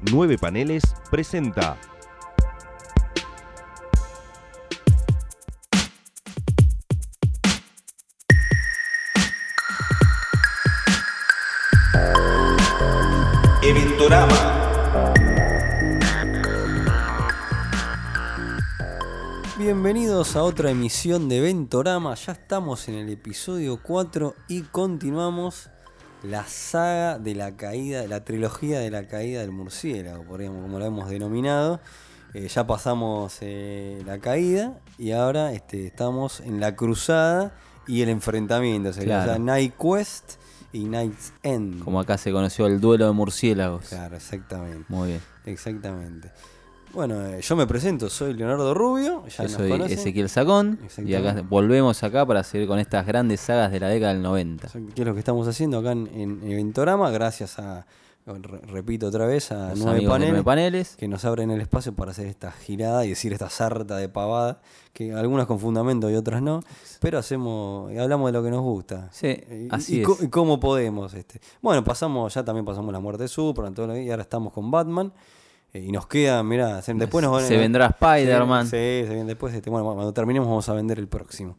Nueve Paneles presenta Eventorama. Bienvenidos a otra emisión de Ventorama. Ya estamos en el episodio 4 y continuamos la saga de la caída, la trilogía de la caída del murciélago, podríamos, como lo hemos denominado. Eh, ya pasamos eh, la caída y ahora este, estamos en la cruzada y el enfrentamiento. Sería, Claro. o sea, Night Quest y Night's End. Como acá se conoció el duelo de murciélagos. Claro, exactamente. Muy bien. Exactamente. Bueno, eh, yo me presento, soy Leonardo Rubio, ya Yo nos soy conocen. Ezequiel Sacón y acá volvemos acá para seguir con estas grandes sagas de la década del 90. ¿Qué es lo que estamos haciendo acá en, en Eventorama? Gracias a, re- repito otra vez, a Los Nueve amigos de Paneles, Nueve Paneles. que nos abren el espacio para hacer esta girada y decir esta sarta de pavada, que algunas con fundamento y otras no, pero hacemos y hablamos de lo que nos gusta. Sí, Y- así y, co- es. y cómo podemos. Este. Bueno, pasamos, ya también pasamos la muerte de Superman, todo lo que- y ahora estamos con Batman. Eh, y nos queda, mirá, se- después nos van Se vendrá Spider-Man. Sí, sí, se viene después. Este, bueno, cuando terminemos vamos a vender el próximo.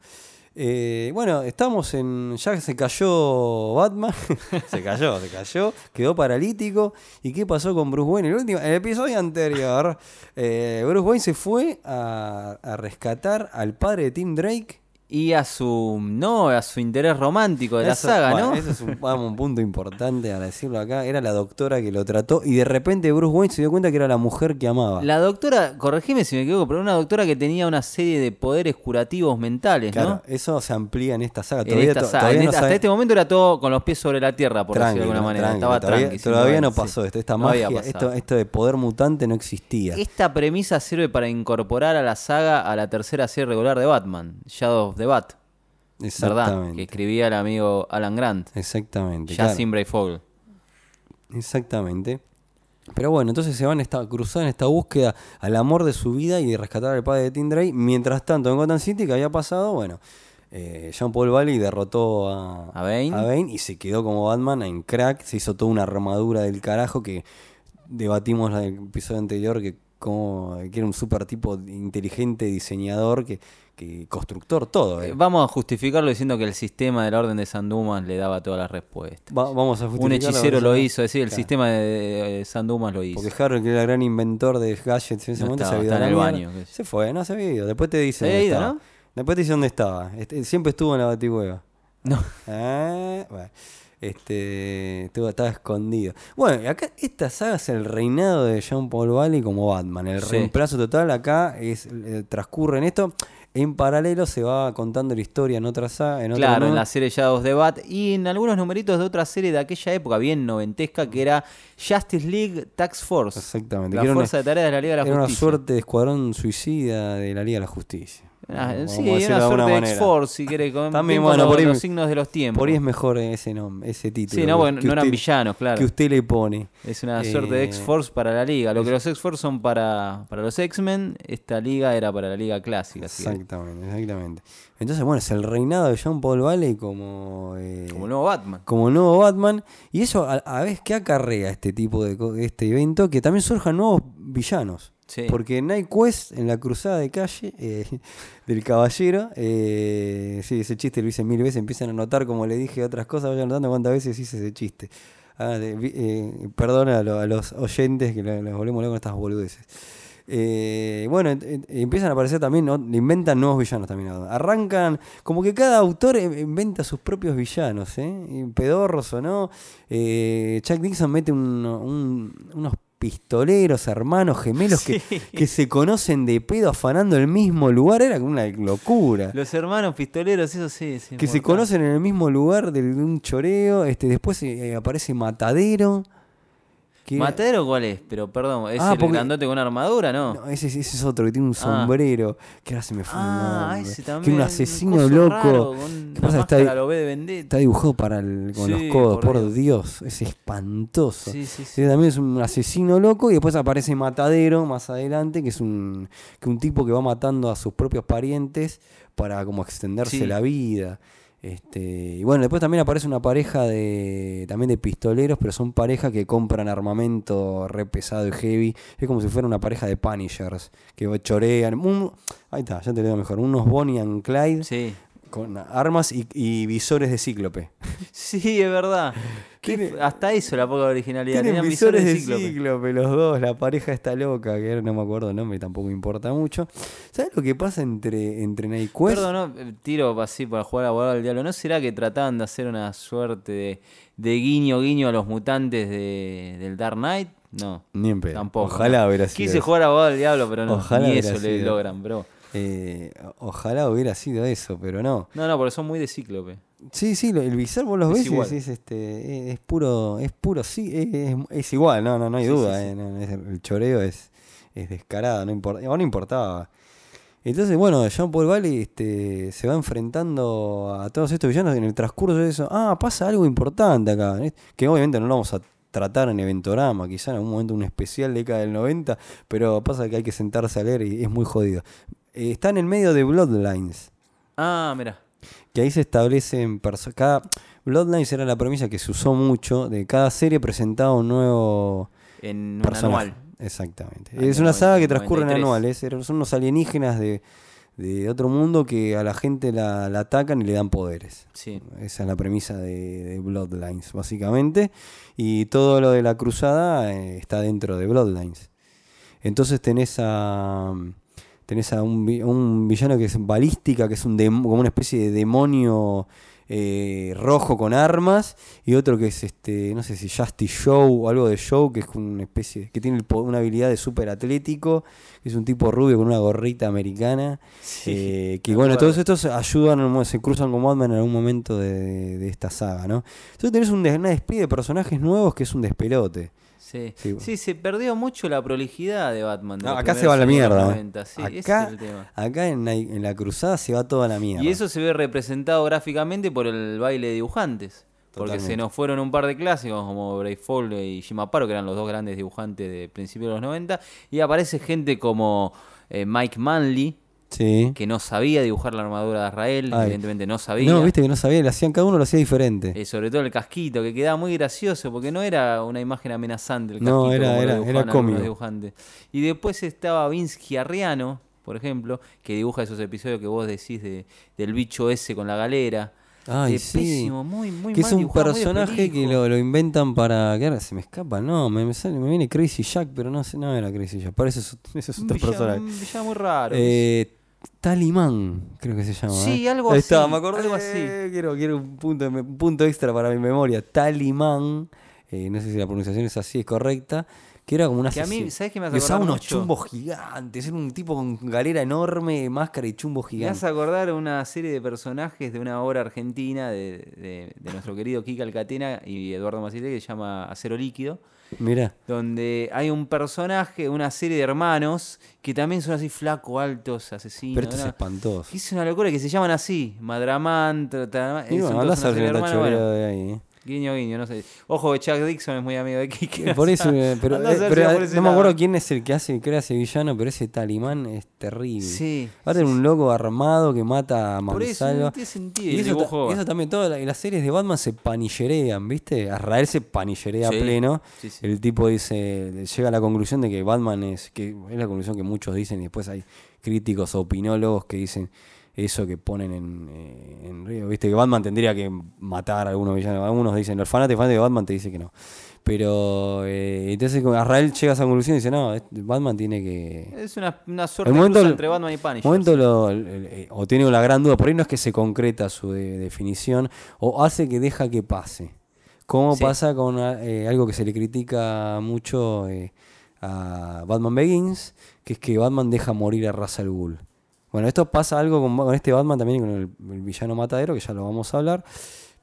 Eh, bueno, estamos en. Ya se cayó Batman. se cayó, se cayó. Quedó paralítico. ¿Y qué pasó con Bruce Wayne? El, último, el episodio anterior, eh, Bruce Wayne se fue a, a rescatar al padre de Tim Drake. Y a su no, a su interés romántico de la Eso- saga, bueno, ¿no? Ese es un, vamos, un punto importante a decirlo acá. Era la doctora que lo trató. Y de repente Bruce Wayne se dio cuenta que era la mujer que amaba. La doctora, corregime si me equivoco, pero una doctora que tenía una serie de poderes curativos mentales, Claro, ¿no? eso se amplía en esta saga. En Todavía, esta to- saga. todavía En no esta- hasta este momento era todo con los pies sobre la tierra, por decirlo de alguna manera. Estaba todavía, tranqui. todavía no pasó sí. esto. Esta No magia, esto, esto de poder mutante no existía. Esta premisa sirve para incorporar a la saga a la tercera serie regular de Batman, Shadow of the Bat, ¿verdad? Que escribía el amigo Alan Grant, Exactamente. ya claro. sin Brayfogle. Exactamente. Pero bueno, entonces se van a esta, cruzar en esta búsqueda al amor de su vida y de rescatar al padre de Tim Drake. Mientras tanto, en Gotham City, que había pasado, bueno, eh, Jean Paul Valley derrotó a, A Bane. y se quedó como Batman en crack. Se hizo toda una armadura del carajo que debatimos en el episodio anterior que, como, que era un super tipo inteligente, diseñador, que, que constructor, todo. eh. Eh, Vamos a justificarlo diciendo que el sistema de la Orden de San Dumas le daba todas las respuestas. Va- vamos a Un hechicero lo hizo, es decir, el sistema de, de San Dumas lo hizo. Porque Harold, que era el gran inventor de gadgets en ese No momento, estaba, se en el baño, Se fue, no se había ido. Después te dice dónde ido, estaba. ¿no? Después te dice dónde estaba. Este, siempre estuvo en la batihueva. No. Ah, bueno. Este, estaba escondido. Bueno, acá esta saga es el reinado de Jean Paul Valley como Batman. El Sí. reemplazo total acá es eh, transcurre en esto. En paralelo se va contando la historia en otra saga. En otro Claro, en la serie Shadows de Bat y en algunos numeritos de otra serie de aquella época, bien noventesca, que era Justice League Tax Force. Exactamente. La una- fuerza de tareas de la Liga de la Era una Justicia. suerte de escuadrón suicida de la Liga de la Justicia. Ah, sí, una suerte de. X-Force, si querés, con, También, bueno, los, por ahí- los signos de los tiempos. Por ahí es mejor ese nombre, ese título. Sí, no, que- bueno, no eran villanos, claro. Que usted le pone. Es una suerte de Eh, X-Force para la liga. Lo que los X-Force son para, para los X-Men, esta liga era para la liga clásica. Exactamente, exactamente. Entonces, bueno, es el reinado de Jean Paul Valley como, eh, Como nuevo Batman. como nuevo Batman. Y eso a, a vez que acarrea este tipo de este evento, que también surjan nuevos villanos. Sí. Porque Night Quest, en la cruzada de calle eh, del caballero, eh, sí, ese chiste lo hice mil veces, empiezan a notar, como le dije otras cosas, vayan notando cuántas veces hice ese chiste. Ah, eh, perdona a, lo- a los oyentes que los volvemos locos con estas boludeces. Bueno, empiezan a aparecer también, inventan nuevos villanos también. Arrancan, como que cada autor inventa sus propios villanos, ¿eh? Pedorros o no. Chuck Dixon mete un- un- unos pistoleros, hermanos gemelos que, que se conocen de pedo afanando el mismo lugar. Era como una locura. Los hermanos pistoleros, eso sí. sí, Que se conocen en el mismo lugar de un choreo. Este, después eh, aparece Matadero. ¿Matadero cuál es? Pero perdón, ¿es Ah, el porque- grandote con armadura, no? No, ese, ese es otro que tiene un Ah. sombrero. Que ahora se me fue Ah, ese también. un un asesino loco. raro, con ¿Qué una pasa? Está, lo ve de está dibujado para el- con los codos, por por, Dios. Dios. Es espantoso. Sí, sí, también es un asesino loco y después aparece Matadero más adelante, que es un, que un tipo que va matando a sus propios parientes para como extenderse la vida. Este, y bueno, después también aparece una pareja de también de pistoleros, pero son parejas que compran armamento re pesado y heavy. Es como si fuera una pareja de Punishers que chorean. Ahí está, ya te lo digo mejor. Unos Bonnie and Clyde Sí. Con armas y, y visores de cíclope. Sí, es verdad. Tiene- hasta eso la poca originalidad. Tienen Tenían visores de cíclope. cíclope. los dos. La pareja está loca, que ahora no me acuerdo el nombre, tampoco importa mucho. ¿Sabes lo que pasa entre, entre Night Quest? Perdón, no, eh, tiro así para jugar a abogado del diablo. ¿No será que trataban de hacer una suerte de, de guiño guiño a los mutantes de, del Dark Knight? No. Ni en pedo. Tampoco. Ojalá hubiera sido. Quise jugar a abogado del diablo, pero no. Ojalá ni eso le logran, bro. Eh, ojalá hubiera sido eso, pero no. No, no, porque son muy de cíclope. Sí, sí, el visor vos los Es ves y igual. decís, este, es, es puro, es puro, sí, es, igual, no, no, no hay Sí, duda, sí, sí. eh, no, el choreo es, es descarado, no no importaba. Entonces, bueno, Jean Paul Valley este, se va enfrentando a todos estos villanos en el transcurso de eso. Ah, pasa algo importante acá, ¿eh? que obviamente no lo vamos a tratar en Eventorama, quizá en algún momento un especial década del 90, pero pasa que hay que sentarse a leer y es muy jodido. Eh, está en el medio de Bloodlines Ah, mira. que ahí se establecen cada Bloodlines era la premisa que se usó mucho de cada serie presentaba un nuevo En un personaje. anual. Exactamente. Año es una saga que 90, transcurre en 93. anuales, son unos alienígenas de, de otro mundo que a la gente la, la atacan y le dan poderes. Sí. Esa es la premisa de, de Bloodlines, básicamente. Y todo lo de la cruzada eh, está dentro de Bloodlines. Entonces tenés a. Tenés a un, vi- un villano que es balística, que es un como una especie de demonio eh, rojo con armas. Y otro que es este, no sé si Justice Show o algo de Show, que es una especie. que tiene el una habilidad de súper atlético. Que es un tipo rubio con una gorrita americana. Sí, Eh, que bueno, todos estos ayudan, se cruzan con Batman en algún momento de, de esta saga, ¿no? Entonces tenés un una despliegue de personajes nuevos que es un despelote. Sí. Sí, Sí, se perdió mucho la prolijidad de Batman. de No, acá se va la de los mierda. 90, sí, ese acá es el tema. acá en, la, en la cruzada se va toda la mierda. Y eso se ve representado gráficamente por el baile de dibujantes. Porque se nos fueron un par de clásicos como Brave Foley y Jim Aparo, que eran los dos grandes dibujantes de principios de los 90. Y aparece gente como eh, Mike Manley, Sí. que no sabía dibujar la armadura de Israel, Ay. evidentemente no sabía. No, viste que no sabía, le hacían cada uno lo hacía diferente. Eh, sobre todo el casquito, que quedaba muy gracioso, porque no era una imagen amenazante el No, casquito era- como era- era cómico. dibujantes. Y después estaba Vince Giarriano, por ejemplo, que dibuja esos episodios que vos decís de, del bicho ese con la galera. Ay, sí. pésimo, muy, muy que mal es un dibujado, personaje que lo, lo inventan para. que ahora se me escapa, no, me, me sale, me viene Crazy Jack, pero no sé, no era Crazy Jack, parece eso, ese es Un otro villano- personaje. un villano muy raro. Eh, Talimán, creo que se llama. Sí, ¿eh? algo Ahí así, está, me acordé. algo así. Quiero, quiero un, punto, un punto extra para mi memoria. Talimán, eh, no sé si la pronunciación es así, es correcta. Que era como una Que a mí. ¿sabes qué me hace Que usaba acordar unos mucho? chumbos gigantes. Era un tipo con galera enorme, máscara y chumbo Me gigante. hace acordar una serie de personajes de una obra argentina de, de- de nuestro querido Kika Alcatena y Eduardo Macite que se llama Acero Líquido. Mira. donde hay un personaje, una serie de hermanos que también son así flacos, altos, asesinos. Pero esto es ¿no? espantoso. Que es una locura que se llaman así, Madramán, Tra- Tra- Y son bueno, todos andás a una serie ver de el hermanos, bueno, de ahí. ¿eh? Guiño, guiño, no sé. Ojo que Chuck Dixon es muy amigo de Kike. Por eso, pero, eh, pero, por no me acuerdo quién es el que hace, que era ese villano, pero ese talimán es terrible. Sí. Ahora era un loco armado que mata a Por eso Mansalva. no tiene sentido. Y eso, también, todas la- las series de Batman se panillerean, ¿viste? Azrael se panillerea Sí, pleno. sí, sí. El tipo dice, llega a la conclusión de que Batman es, que es la conclusión que muchos dicen, y después hay críticos opinólogos que dicen eso que ponen en, eh, en Río, ¿viste? Que Batman tendría que matar a algunos villanos. Algunos dicen, los fanáticos, fanáticos de Batman te dicen que no. Pero eh, entonces con Azrael llega a esa conclusión y dice, no, Batman tiene que... Es una, una suerte El momento, entre Batman y Punisher. momento lo- el- el- eh, o tiene la gran duda, por ahí no es que se concreta su de- definición, o hace que deja que pase. Como Sí. pasa con eh, algo que se le critica mucho eh, a Batman Begins, que es que Batman deja morir a Ra's al Ghul. Bueno, esto pasa algo con, este Batman también, con el, villano matadero, que ya lo vamos a hablar.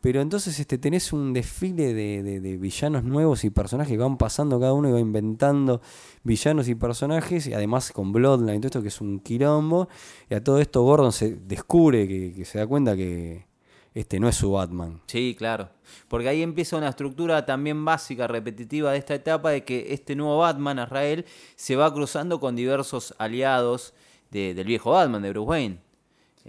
Pero entonces este, tenés un desfile de, de- villanos nuevos y personajes que van pasando cada uno y va inventando villanos y personajes, y además con Bloodline, todo esto que es un quilombo. Y a todo esto Gordon se descubre que, se da cuenta que este no es su Batman. Sí, claro. Porque ahí empieza una estructura también básica, repetitiva de esta etapa de que este nuevo Batman, Azrael, se va cruzando con diversos aliados de- del viejo Batman, de Bruce Wayne.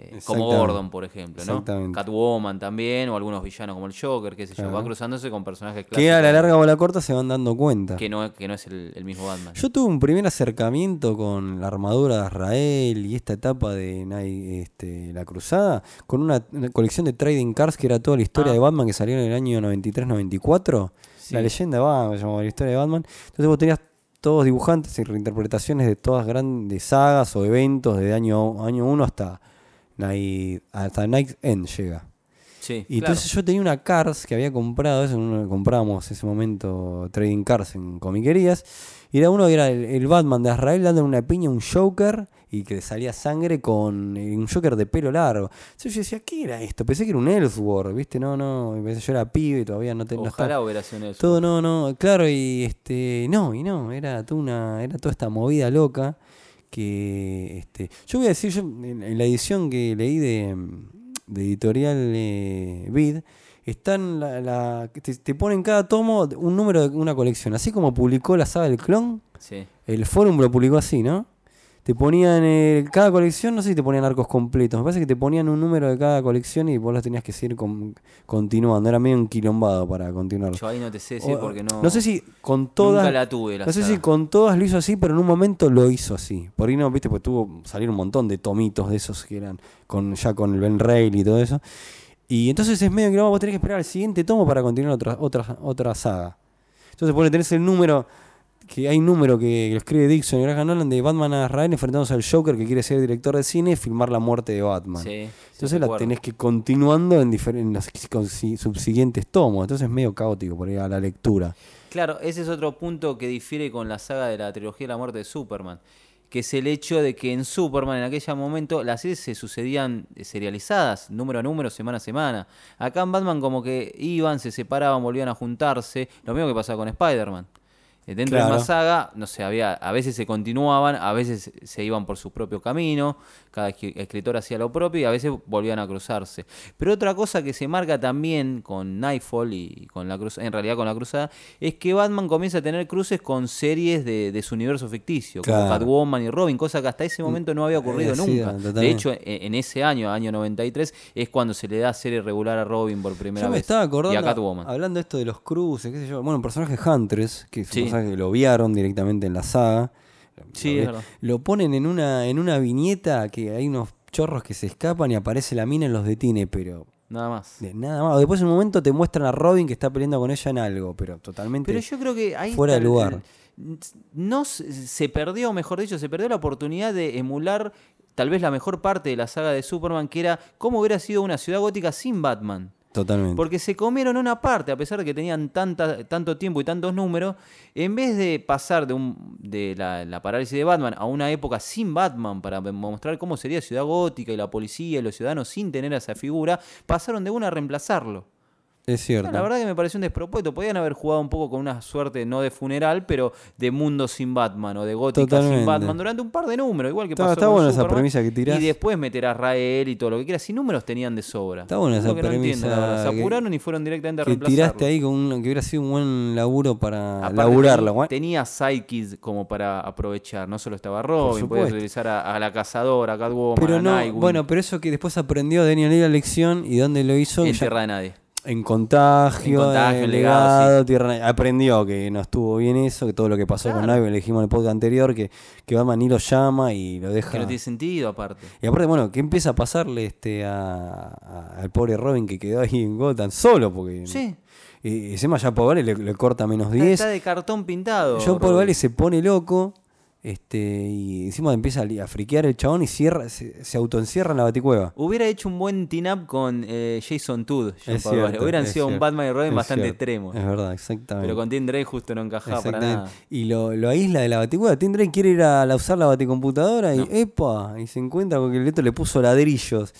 Eh, como. Gordon, por ejemplo, ¿no? Catwoman también, o algunos villanos como el Joker, qué sé yo. Va cruzándose con personajes clásicos. Que a la larga o a la corta se van dando cuenta. Que no, que no es el, el mismo Batman. Yo tuve un primer acercamiento con la armadura de Israel y esta etapa de este, la cruzada, con una, una colección de trading cards que era toda la historia Ah. de Batman que salió en el año 93-94. Sí. La leyenda llamaba la historia de Batman. Entonces vos tenías todos dibujantes y reinterpretaciones de todas grandes sagas o eventos de año, año 1 hasta, Night- hasta Night End llega. Sí, Y claro. entonces yo tenía una Cars que había comprado, eso uno comprábamos en ese momento trading cars en comiquerías, y era uno que era el, el Batman de Azrael dándole una piña a un Joker y que le salía sangre con eh, un Joker de pelo largo. Entonces yo decía, ¿qué era esto? Pensé que era un Ellsworth, ¿viste? No, no, pensé, yo era pibe y todavía no, te, no estaba- Ojalá hubiera sido eso. todo no, no, claro, y este, no, y no, era toda una, era toda esta movida loca que este, yo voy a decir, yo en, en la edición que leí de, de editorial eh, Vid, están la, la- te, te ponen cada tomo un número de una colección, así como publicó la saga del clon, Sí. el forum lo publicó así, ¿no? Te ponían eh, cada colección, no sé si te ponían arcos completos, me parece que te ponían un número de cada colección y vos los tenías que seguir con- continuando, era medio un quilombado para continuar. Yo ahí no te sé O- porque no. sé si con todas. Nunca la tuve. La no sé si con todas lo hizo así, pero en un momento lo hizo así. Por ahí no, viste, pues tuvo salir un montón de tomitos de esos que eran con ya con el Ben Reilly y todo eso. Y entonces es medio que vos tenés que esperar al siguiente tomo para continuar otra, otra, otra saga. Entonces pone, tenés el número, que hay un número que lo escribe Dixon y Graham Nolan de Batman a Israel enfrentándose al Joker que quiere ser director de cine y filmar la muerte de Batman. Sí, sí, Entonces la tenés que continuando en, en los subsiguientes tomos. Entonces es medio caótico por ahí a la lectura. Claro, ese es otro punto que difiere con la saga de la trilogía de la muerte de Superman. Que es el hecho de que en Superman, en aquel momento, las series se sucedían serializadas, número a número, semana a semana. Acá en Batman, como que iban, se separaban, volvían a juntarse. Lo mismo que pasaba con Spider-Man. Eh, Dentro de una saga, no sé, había, a veces se continuaban, a veces se iban por su propio camino, cada escritor hacía lo propio y a veces volvían a cruzarse. Pero otra cosa que se marca también con Nightfall y con la cruz, en realidad con la cruzada, es que Batman comienza a tener cruces con series de, de su universo ficticio, como. Catwoman y Robin, cosa que hasta ese momento no había ocurrido Eh, sí, nunca. totalmente. De hecho, e- en ese año, año 93, es cuando se le da serie regular a Robin por primera Yo me vez. estaba y acordando, a Catwoman. hablando esto de los cruces, qué sé yo. Bueno, el personaje Huntress, que es un Sí. Personaje que lo obviaron directamente en la saga. Sí, lo, es verdad. lo ponen en una, en una viñeta que hay unos chorros que se escapan y aparece la mina y los detiene, pero Nada más. de nada más. Después en un momento te muestran a Robin que está peleando con ella en algo, pero totalmente. Pero yo creo que ahí fuera de lugar. no se se perdió, mejor dicho, se perdió la oportunidad de emular tal vez la mejor parte de la saga de Superman, que era cómo hubiera sido una ciudad gótica sin Batman. Porque se comieron una parte, a pesar de que tenían tanta, tanto tiempo y tantos números, en vez de pasar de, un, de la, parálisis de Batman a una época sin Batman para mostrar cómo sería Ciudad Gótica y la policía y los ciudadanos sin tener esa figura, pasaron de una a reemplazarlo. Es cierto. La verdad que me pareció un despropuesto. Podían haber jugado un poco con una suerte, no de funeral, pero de mundo sin Batman o de gótica Totalmente. sin Batman durante un par de números, igual que Está- pasó está con buena esa premisa que tirás. Y después meter a Rael y todo lo que quieras. Si números tenían de sobra. Está buena Es esa lo que no entiendo, la verdad. premisa Se que- apuraron y fueron directamente a que reemplazarlo. tiraste ahí con un, que hubiera sido un buen laburo para Aparte guay. Tenía sidekicks como para aprovechar. No solo estaba Robin, podías utilizar a, a la cazadora, a Catwoman, Pero a no, Nightwing. bueno, pero eso que después aprendió Daniel la lección y dónde lo hizo. en Ya- Tierra de Nadie. En contagio, En Contagio, en en Legado, tierra, aprendió que no estuvo bien eso, que todo lo que pasó con. Nightwing, le dijimos en el podcast anterior, que, que Batman ni lo llama y lo deja. Que no tiene sentido, aparte. Y aparte, bueno, ¿qué empieza a pasarle este a, a- al pobre Robin que quedó ahí en Gotham solo? Porque Sí. y, encima ya Paul le, le corta menos Está, 10. está de cartón pintado. John Paul. Valley se pone loco. Este, y encima empieza a, friquear el chabón y cierra, se, se autoencierra en la baticueva. Hubiera hecho un buen team-up con eh, Jason Todd. John cierto, Hubieran sido un Batman y Robin bastante cierto, extremos. Es verdad, exactamente. Pero con Tim Drake justo no encajaba para nada. Y lo, lo aísla de la baticueva. Tim Drake quiere ir a usar la baticomputadora y No. ¡epa! Y se encuentra con que el leto le puso ladrillos.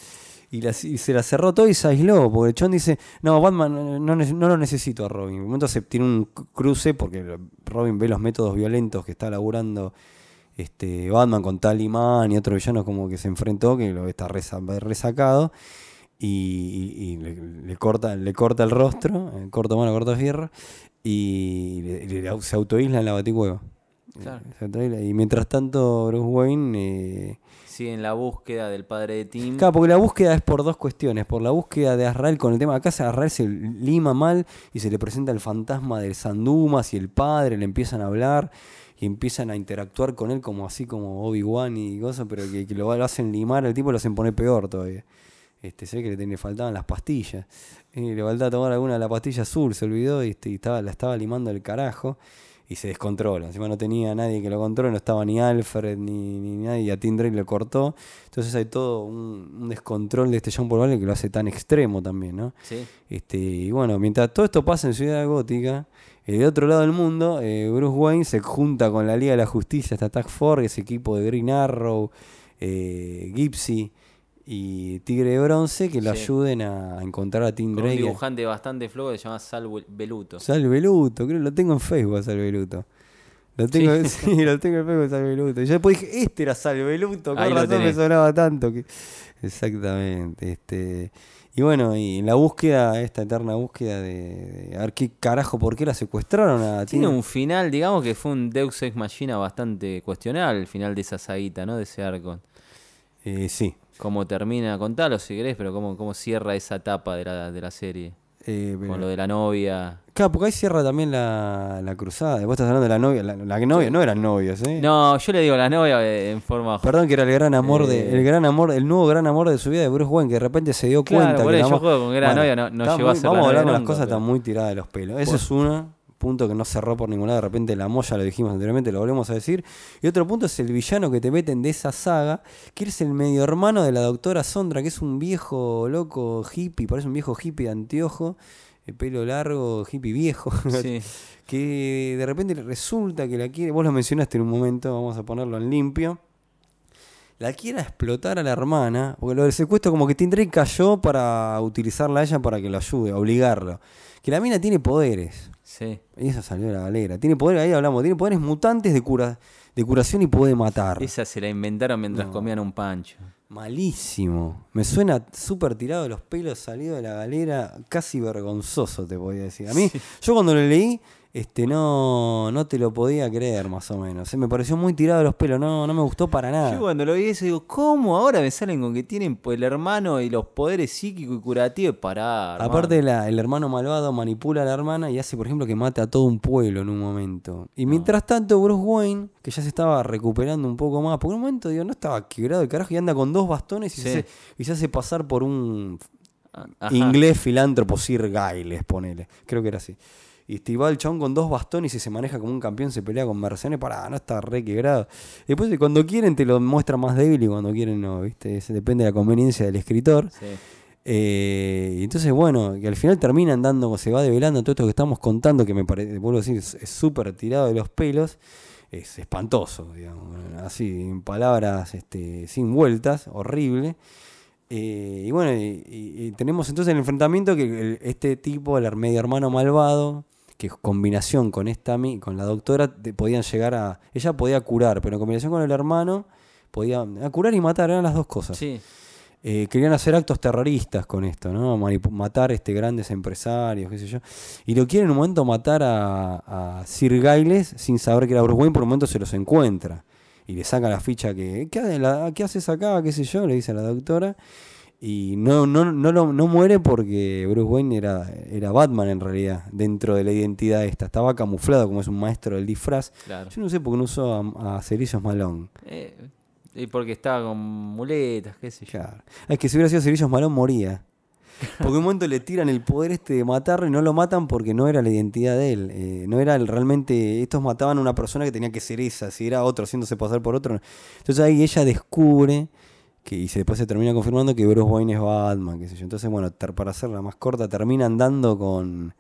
Y, la- y se la cerró todo y se aisló. Porque el chon dice, no, Batman no, no lo necesito a Robin. En un momento se tiene un cruce porque Robin ve los métodos violentos que está laburando este, Batman con Talimán y otro villano como que se enfrentó, que lo está resa- resacado. Y, y- y le, le corta, le corta el rostro, eh, corto mano, corto fierro, y le- le- se autoisla en la baticueva. Claro. Y mientras tanto, Bruce Wayne. eh, Sí, en la búsqueda del padre de Tim. Claro, porque la búsqueda es por dos cuestiones. Por la búsqueda de Azrael con el tema. Acá se- Azrael se lima mal y se le presenta el fantasma del Sandumas y el padre, le empiezan a hablar y empiezan a interactuar con él como así como Obi-Wan y cosas, pero que, que lo, lo hacen limar, el tipo lo hacen poner peor todavía. Este, ve que le, le faltaban las pastillas. Y le faltaba tomar alguna de la pastilla azul, se olvidó y, este, y estaba, la estaba limando el carajo. Y se descontrola. Encima no tenía nadie que lo controle, no estaba ni Alfred ni, ni nadie. Y a Tim Drake le cortó. Entonces hay todo un, un descontrol de este John Paul Valley que lo hace tan extremo también, ¿no? Sí. Este, y bueno, mientras todo esto pasa en Ciudad Gótica, eh, de otro lado del mundo, eh, Bruce Wayne se junta con la Liga de la Justicia, hasta Tag Force, ese equipo de Green Arrow, eh, Gypsy y Tigre de Bronce, que lo Sí. ayuden a encontrar a Tim Con un Drake. dibujante bastante flojo que se llama Sal Beluto. Sal Beluto, creo que lo tengo en Facebook Sal Beluto. Lo tengo, sí. lo tengo en Facebook Sal Beluto. Y yo después dije, este era Sal Beluto, con razón me sonaba tanto. Que... Exactamente. Este... Y bueno, y la búsqueda, esta eterna búsqueda de, de a ver qué carajo, por qué la secuestraron a Tiene un final, digamos que fue un Deus Ex Machina bastante cuestionable el final de esa saguita, ¿no? De ese arco. Eh, sí. Cómo termina, contalo si querés, pero cómo, cómo cierra esa etapa de la, de la serie. Eh, Con lo de la novia. Claro, porque ahí cierra también la, la cruzada. Vos estás hablando de la novia. La, la novia no eran novios, ¿eh? No, yo le digo la novia eh, en forma... Perdón que era el gran amor de, Eh. el gran amor, el nuevo gran amor de su vida de Bruce Wayne, que de repente se dio Claro, cuenta por que yo juego con gran novia, no- no llegó a muy- ser la Vamos a hablar con las cosas pero- están muy tiradas de los pelos. Ese es uno, punto que no cerró por ningún lado, de repente la moya lo dijimos anteriormente, lo volvemos a decir. Y otro punto es el villano que te meten de esa saga, que es el medio hermano de la doctora Sondra, que es un viejo loco hippie, parece un viejo hippie de anteojo, de pelo largo, hippie viejo. Sí. que de repente resulta que la quiere, vos lo mencionaste en un momento, vamos a ponerlo en limpio, la quiera explotar a la hermana, porque lo del secuestro como que Tim Drake cayó para utilizarla a ella para que lo ayude, obligarlo. Que la mina tiene poderes, Sí. y eso salió de la galera, tiene poderes, ahí hablamos, tiene poderes mutantes de, cura, de curación y puede matar. Esa se la inventaron mientras No. comían un pancho. Malísimo. Me suena súper tirado de los pelos, salido de la galera, casi vergonzoso, te podía decir. A mí, yo cuando lo leí, este no, no te lo podía creer, más o menos. Se me pareció muy tirado de los pelos, no, no me gustó para Yo nada. cuando lo vi eso digo, ¿cómo ahora me salen con que tienen pues, el hermano y los poderes psíquicos y curativos? Pará, hermano. Aparte, la- el hermano malvado manipula a la hermana y hace, por ejemplo, que mate a todo un pueblo en un momento. Y mientras tanto, Bruce Wayne, que ya se estaba recuperando un poco más, en un momento, digo, no estaba quebrado de carajo y anda con dos bastones y, se, hace, y se hace pasar por un Ah, ajá. Inglés filántropo Sir Giles, ponele. Creo que era así. Y este, y va el chabón con dos bastones y se maneja como un campeón, se pelea con mercenarios. Pará, no está re quebrado. Después, cuando quieren, te lo muestra más débil y cuando quieren, no, ¿viste? Eso depende de la conveniencia del escritor. Sí. Eh, y entonces, bueno, que al final terminan dando, se va develando todo esto que estamos contando, que me parece, vuelvo a decir, es es súper tirado de los pelos. Es espantoso, digamos. Así, en palabras este, sin vueltas, horrible. Eh, y bueno, y, y- y tenemos entonces el enfrentamiento que el- este tipo, el medio hermano malvado, que combinación con esta con la doctora, te- podían llegar a. Ella podía curar, pero en combinación con el hermano, podía a curar y matar, eran las dos cosas. Sí. Eh, querían hacer actos terroristas con esto, ¿no? Manipu- matar este grandes empresarios, qué sé yo. Y lo quieren en un momento matar a, a Sir Giles sin saber que era Bruce Wayne, por un momento se los encuentra. Y le saca la ficha que, ¿qué, la- ¿qué haces acá? ¿Qué sé yo? Le dice a la doctora. Y no, no, no, lo- no muere porque Bruce Wayne era, era Batman en realidad, dentro de la identidad esta. Estaba camuflado como es un maestro del disfraz. Claro. Yo no sé por qué no usó a, a Cerillos Malón. Eh, y porque estaba con muletas, qué sé yo. Claro. Es que si hubiera sido Cerillos Malón moría. Porque un momento le tiran el poder este de matarlo y no lo matan porque no era la identidad de él. eh, no era el- realmente. Estos mataban a una persona que tenía que ser esa. Si era otro haciéndose pasar por otro. Entonces ahí ella descubre. Que, y se, después se termina confirmando que Bruce Wayne es Batman, qué sé yo. Entonces, bueno, ter- para hacerla más corta, termina andando con,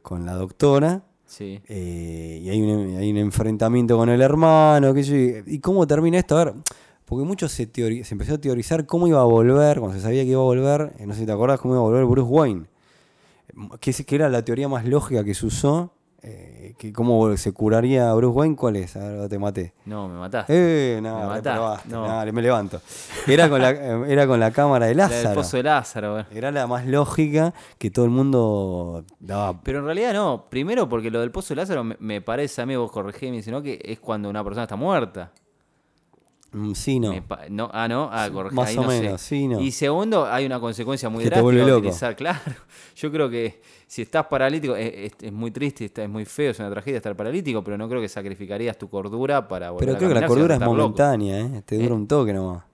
con la doctora. Sí. Eh, y hay un, hay un enfrentamiento con el hermano, qué sé yo. ¿Y cómo termina esto? A ver, porque mucho se, teori- se empezó a teorizar cómo iba a volver, cuando se sabía que iba a volver, eh, no sé si te acordás cómo iba a volver Bruce Wayne. Que, que era la teoría más lógica que se usó eh, que ¿cómo se curaría a Bruce Wayne? ¿Cuál es? A ver, te maté. No, me mataste. Eh, no, Me mataste, no. Me levanto. Era con la, eh, era con la cámara de La del Lázaro. pozo de Lázaro, bueno. Era la más lógica que todo el mundo daba. Pero en realidad no. Primero porque lo del pozo de Lázaro me, me parece a mí, vos corregime, sino que es cuando una persona está muerta. Mm, Sí, no. Ah, no, ah, corregí, más ahí o no sé. menos, sí, no. Y segundo, hay una consecuencia muy Que te drástica vuelve de loco. utilizar, claro. Yo creo que si estás paralítico, es, es- muy triste, es muy feo, es una tragedia estar paralítico, pero no creo que sacrificarías tu cordura para volver Pero a creo que la cordura es momentánea, ¿eh? Te dura ¿Eh? un toque nomás.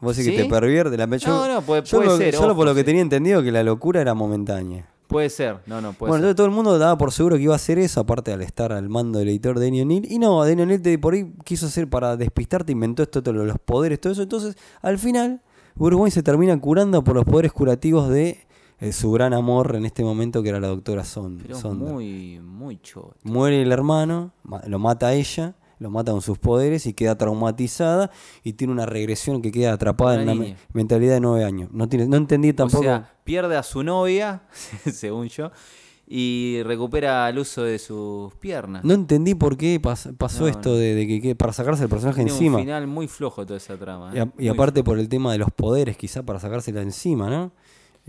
Vos decís ¿Sí? que te pervierte la yo, No, no, puede- yo puede lo- ser, Solo por lo que sí. tenía entendido que la locura era momentánea. Puede ser, no, no, puede bueno, ser. entonces todo el mundo daba por seguro que iba a hacer eso, aparte al estar al mando del editor Denny O'Neill. Y no, Denny O'Neill te- por ahí quiso hacer para despistarte, inventó esto, todo lo- los poderes, todo eso. Entonces, al final, Wayne se termina curando por los poderes curativos de eh, su gran amor en este momento, que era la doctora Son, Pero Sonda. muy, muy choto. Muere el hermano, ma- lo mata a ella, lo mata con sus poderes y queda traumatizada y tiene una regresión que queda atrapada Una en me- mentalidad de nueve años. No, tiene, no entendí tampoco. O sea, pierde a su novia, según yo, y recupera el uso de sus piernas. no entendí por qué pas- pasó No, esto no. de, de que, que para sacarse el personaje Tiene encima. un final muy flojo toda esa trama. Y, ¿eh? a- y aparte flojo. por el tema de los poderes, quizá para sacársela encima, ¿no?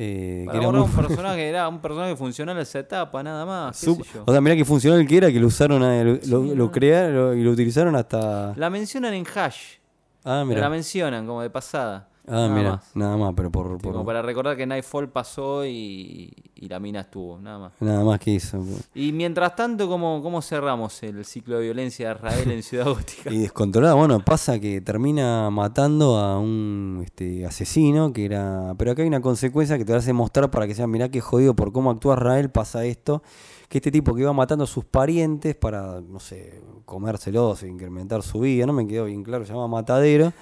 Eh, que era muy un personaje, era un personaje funcional a esa etapa, nada más. O sea, mirá que funcionó el que era, que lo usaron, a- lo, lo- Sí, lo no. crearon y lo utilizaron hasta... La mencionan en Hash. Ah, La mira. mencionan como de pasada. Ah, nada mira, más. nada más, pero por, Sí, por- Como para recordar que Nightfall pasó y, y la mina estuvo, nada más. nada más que eso. Y mientras tanto, ¿cómo, cómo cerramos el ciclo de violencia de Israel en Ciudad Gótica? Y descontrolada, bueno, pasa que termina matando a un este, asesino que era. Pero acá hay una consecuencia que te hace mostrar para que sean, mirá qué jodido por cómo actúa Israel, pasa esto. Que este tipo que iba matando a sus parientes para, no sé, comérselos, incrementar su vida, no me quedó bien claro, se llama Matadero.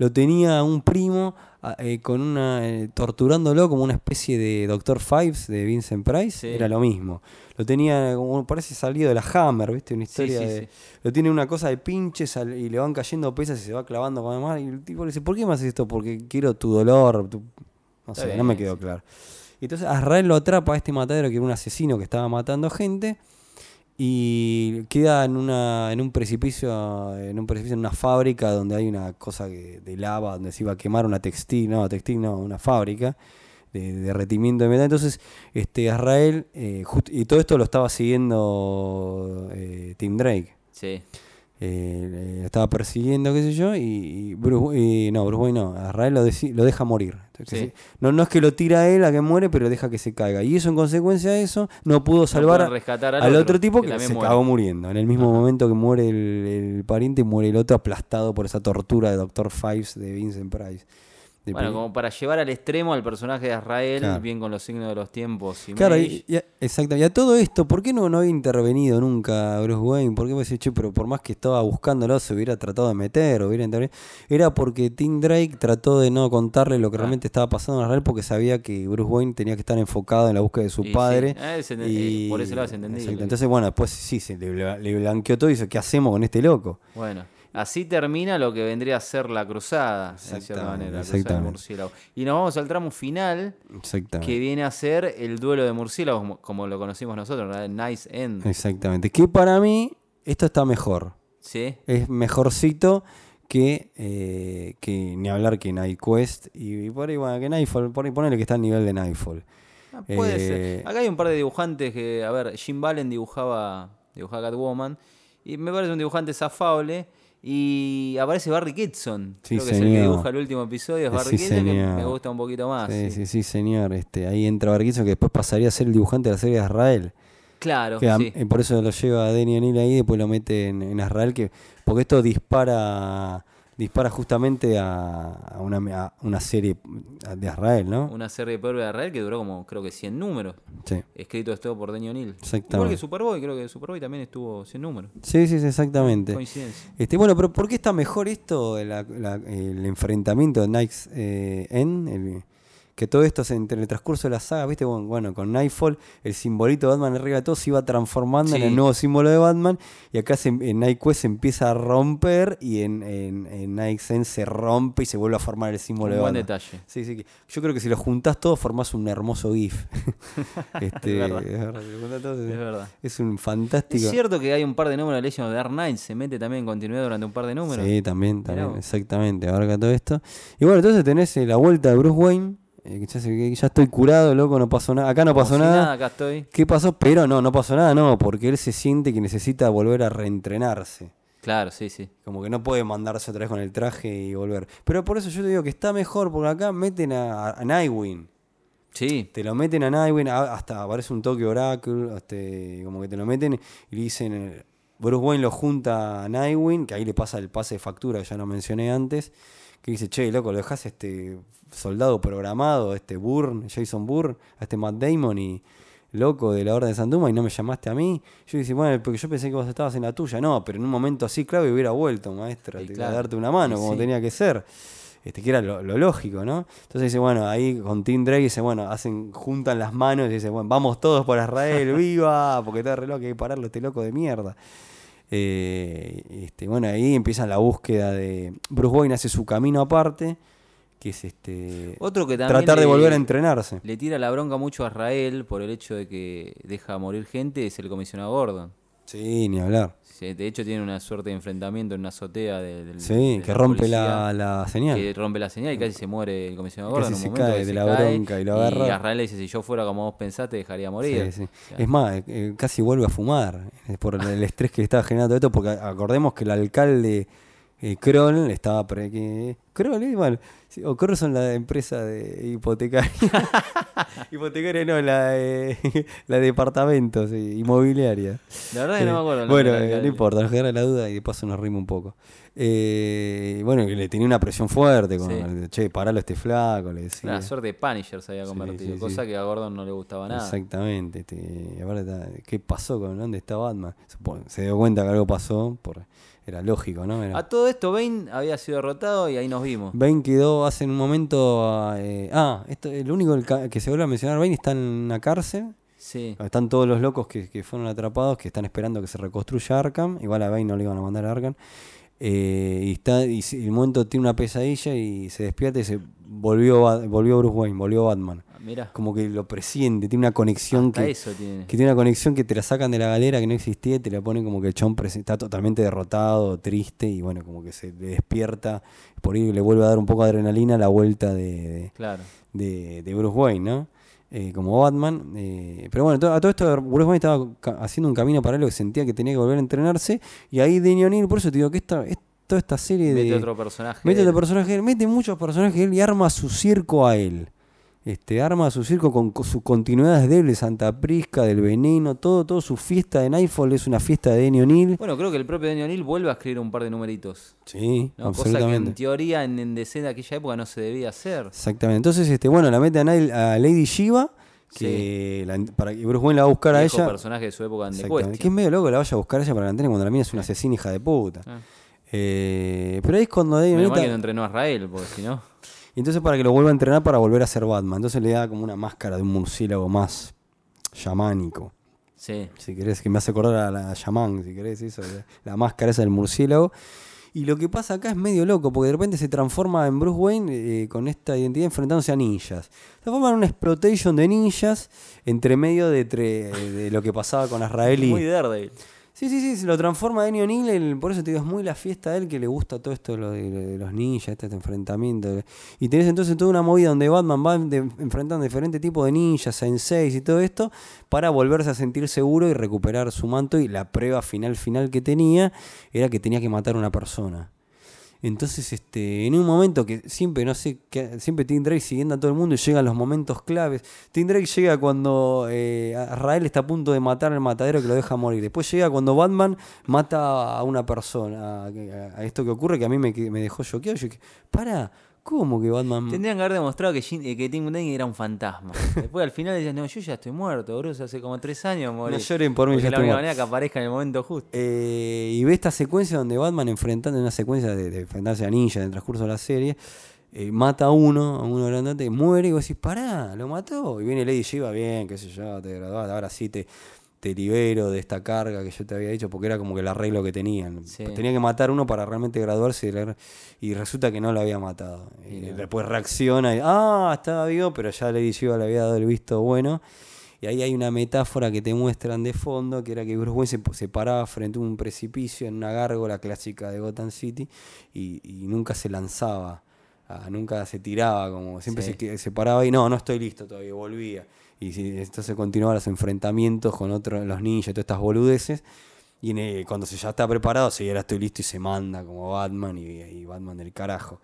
Lo tenía un primo a- eh, con una. eh, torturándolo como una especie de Doctor Fives de Vincent Price. Sí. Era lo mismo. Lo tenía como parece salido de la Hammer, ¿viste? Una historia sí, de. Lo tiene una cosa de pinches y le van cayendo pesas y se va clavando con más. Y el tipo le dice, ¿por qué me haces esto? Porque quiero tu dolor. tu-". No sé, bien, no me quedó claro. Y entonces Azrael lo atrapa a este matadero que era un asesino que estaba matando gente. Y queda en una en un precipicio en un precipicio en una fábrica donde hay una cosa de lava donde se iba a quemar una textil no textil no una fábrica de, de derretimiento de metal entonces este Azrael eh, just- y todo esto lo estaba siguiendo eh, Tim Drake Sí. Eh, estaba persiguiendo, qué sé yo, y, Bruce, y- no, Bruce Wayne no, a Israel lo, lo deja morir. Entonces, Sí. no, no es que lo tira a él a que muere, pero deja que se caiga. Y eso en consecuencia de eso, no pudo salvar a- rescatar al al, otro, otro, tipo que que, se muere. acabó muriendo. En el mismo momento que muere el, el pariente, muere el otro aplastado por esa tortura de Doctor Fives de Vincent Price. De Bueno, como para llevar al extremo al personaje de Israel, Claro. bien con los signos de los tiempos. Y Claro, y, y a- exacto. Y a todo esto, ¿por qué no, no había intervenido nunca Bruce Wayne? ¿Por qué me decís, che, pero por más que estaba buscándolo, se hubiera tratado de meter, hubiera intervenido? Era porque Tim Drake trató de no contarle lo que Ah. realmente estaba pasando en Israel porque sabía que Bruce Wayne tenía que estar enfocado en la búsqueda de su Y sí, padre. ah, es enten- y- eh, por ese lado es entendible. Exacto. Entonces, bueno, después sí, se le, le blanqueó todo y dice, ¿qué hacemos con este loco? Bueno, así termina lo que vendría a ser la cruzada, en cierta manera, la cruzada. Y nos vamos al tramo final, Exactamente. que viene a ser el duelo de murciélagos, como, lo conocimos nosotros, ¿verdad? Nice End. Exactamente. Que para mí, esto está mejor. ¿Sí? es mejorcito que, eh, que ni hablar que Night Quest y, y por ahí, bueno, que Nightfall, por ahí ponele que está al nivel de Nightfall. Ah, puede Eh, ser. Acá hay un par de dibujantes que, a ver, Jim Ballen dibujaba, dibujaba Catwoman, y me parece un dibujante zafable. Y aparece Barry Kitson, Sí, creo que es el que dibuja el último episodio, es Barry sí, Kitson, que me gusta un poquito más. sí, sí. sí, señor. Este, ahí entra Barquizo que después pasaría a ser el dibujante de la serie de Israel. Claro, Que a- sí. eh, por eso lo lleva a Denny O'Neill ahí y después lo mete en, en Israel. Que, porque esto dispara dispara justamente a, a una, a una serie de Israel, ¿no? Una serie de Power de Israel que duró como, creo que 100 números. Sí. Escrito todo por Denny O'Neill. Exactamente. Igual que Superboy, creo que Superboy también estuvo 100 números. Sí, sí, sí, exactamente. Coincidencia. Este, bueno, pero ¿por qué está mejor esto, la- la- el enfrentamiento de Knights eh? El- que todo esto entre el transcurso de la saga, ¿viste? Bueno, bueno, con Nightfall, el simbolito de Batman arriba de todo se iba transformando en el nuevo símbolo de Batman. Y acá se- en Night Quest se empieza a romper y en, en, en Night Sense se rompe y se vuelve a formar el símbolo Un de buen Batman. detalle. Sí, sí. Yo creo que si lo juntás todo, formás un hermoso GIF. este, Es verdad. es verdad, si lo juntás todo, Es verdad. es un fantástico. Es cierto que hay un par de números de Legend of the Dark Knight, se mete también en continuidad durante un par de números. Sí, también, también, vos. exactamente, abarca todo esto. Y bueno, entonces tenés eh, la vuelta de Bruce Wayne, eh, ya, estoy curado, loco, no pasó nada. Acá no pasó si nada. acá estoy. ¿Qué pasó? Pero no, no pasó nada, no, porque él se siente que necesita volver a reentrenarse. Claro, sí, sí. Como que no puede mandarse otra vez con el traje y volver. Pero por eso yo te digo que está mejor, porque acá meten a, a Nightwing. Sí, Te lo meten a Nightwing, hasta aparece un toque Oracle, este, como que te lo meten y le dicen, eh, Bruce Wayne lo junta a Nightwing, que ahí le pasa el pase de factura, que ya lo mencioné antes, que dice, che, loco, lo dejas este soldado programado, este Bourne, Jason Bourne, a este Matt Damon y loco de la Orden de San Duma y no me llamaste a mí. Yo dije, bueno, porque yo pensé que vos estabas en la tuya. No, pero en un momento así clave hubiera vuelto, te- a darte una mano, como sí. tenía que ser este, que era lo, lo lógico, ¿no? Entonces dice, bueno, ahí con Tim Drake dice, bueno, hacen, juntan las manos y dice, bueno, vamos todos por Israel, viva, porque está re loco, hay que pararlo, este loco de mierda. Eh, este, bueno, ahí empieza la búsqueda de. Bruce Wayne hace su camino aparte, que es este. Otro que también tratar de volver a entrenarse. le tira la bronca mucho a Israel por el hecho de que deja morir gente es el comisionado Gordon. Sí, ni hablar. De hecho tiene una suerte de enfrentamiento en una azotea de- del- Sí, de que rompe la, la señal. que rompe la señal y casi se muere el comisionado Casi Gordon. en un se momento cae de se la cae, bronca y lo agarra. Y Israel le dice, si yo fuera como vos pensaste, dejaría morir. Sí, sí. O sea, Es más, eh, eh, casi vuelve a fumar eh, por el estrés que le estaba generando esto, porque acordemos que el alcalde eh, Kroll estaba... Pre que, Kroll, eh, bueno, sí, o Kroll son la empresa de hipotecaria. hipotecaria no, la de, la de departamentos, sí, inmobiliaria. La verdad que no me acuerdo. Bueno, eh, no importa, nos queda la duda y de paso nos rima un poco. Eh, bueno, que le tenía una presión fuerte con Sí. che, paralo este flaco, le decía. Una suerte de Punisher se había convertido, cosa que a Gordon no le gustaba nada. Exactamente. Este, ¿Qué pasó con dónde está Batman? Se dio cuenta que algo pasó, por, era lógico, ¿no? Era- A todo esto, Bane había sido derrotado y ahí nos vimos. Bane quedó hace un momento. eh, ah, esto, el único que se vuelve a mencionar, Bane está en una cárcel. Sí. Están todos los locos que, que fueron atrapados, que están esperando que se reconstruya Arkham. Igual a Bane no le iban a mandar a Arkham. Eh, y está y el momento tiene una pesadilla y se despierta y se volvió, volvió Bruce Wayne, volvió Batman. Mirá, Como que lo presiente, tiene una conexión hasta que, eso tiene. que tiene una conexión que te la sacan de la galera que no existía y te la ponen como que el chon está totalmente derrotado, triste y bueno, como que se le despierta, por ahí le vuelve a dar un poco de adrenalina la vuelta de, Claro. de, de Bruce Wayne, ¿no? Eh, como Batman. eh, pero bueno, a todo esto Bruce Wayne estaba haciendo un camino paralelo que sentía que tenía que volver a entrenarse y ahí Daniel O'Neill, por eso te digo que esta, es- toda esta serie de... Mete otro personaje. Mete otro personaje, él, mete muchos personajes él y arma su circo a él. Este, arma su circo con, con sus continuidades de Santa Prisca, del veneno, todo, todo su fiesta de Nightfall es una fiesta de Danny O'Neill. Bueno, creo que el propio Daniel O'Neill vuelve a escribir un par de numeritos. Sí, ¿no? Cosa que en absolutamente. teoría en, en DC de aquella época no se debía hacer. Exactamente. Entonces, este, bueno, la mete a, Lady Shiva, que la- para que Bruce Wayne la va a buscar a ella. personaje de su época en. Que es medio loco que la vaya a buscar a ella para la antena cuando la mina es una asesina hija de puta. Ah. Eh, pero ahí es cuando Menos O'Neill mal que está- no entrenó a Israel, porque si no. Y entonces para que lo vuelva a entrenar para volver a ser Batman. Entonces le da como una máscara de un murciélago más chamánico. Sí. Si querés, que me hace acordar a la Shaman, si querés, eso, la, la máscara esa del murciélago. Y lo que pasa acá es medio loco, porque de repente se transforma en Bruce Wayne eh, con esta identidad enfrentándose a ninjas. Se transforma en una exploitation de ninjas entre medio de, tre- de lo que pasaba con Azrael y... Muy Daredevil. Sí, sí, sí, se lo transforma Danny O'Neill, el- por eso te digo, es muy la fiesta de él que le gusta todo esto lo de, lo de los ninjas, este, este enfrentamiento. Y tenés entonces toda una movida donde Batman va de- enfrentando diferentes tipos de ninjas, senseis y todo esto, para volverse a sentir seguro y recuperar su manto. Y la prueba final final que tenía era que tenía que matar a una persona. Entonces, este, en un momento que siempre, no sé, que, siempre Tim Drake siguiendo a todo el mundo y llegan los momentos claves. Tim Drake llega cuando eh, Rael está a punto de matar al matadero que lo deja morir. Después llega cuando Batman mata a una persona. A, esto que ocurre que a mí me, me dejó choqueado. Yo dije, para, ¿cómo que Batman? Tendrían que haber demostrado que, Jin- eh, que Tim Drake era un fantasma. Después al final decían, no, yo ya estoy muerto, Bruce, hace como tres años morí. No lloren por mí, Porque ya la estoy única muerto. manera que aparezca en el momento justo. Eh, y ve esta secuencia donde Batman enfrentando una secuencia de, de enfrentarse a ninja en el transcurso de la serie. eh, mata a uno, a uno grandote, muere y vos decís, pará, lo mató. Y viene Lady Shiva, bien, qué sé yo, te graduás, ahora sí te, te libero de esta carga que yo te había dicho, porque era como que el arreglo que tenían. Sí. Tenía que matar uno para realmente graduarse y, resulta que no lo había matado. Y después reacciona y, ah, estaba vivo, pero ya Lady Shiva le había dado el visto bueno. Y ahí hay una metáfora que te muestran de fondo, que era que Bruce Wayne se, se paraba frente a un precipicio en una gárgola clásica de Gotham City y, y nunca se lanzaba, ah, nunca se tiraba, como siempre Sí. se, que- se paraba y no, no estoy listo todavía, volvía. Y si- entonces continuaban los enfrentamientos con otros, los ninjas, todas estas boludeces. Y cuando se ya está preparado, sí, ahora estoy listo y se manda como Batman y, y Batman del carajo.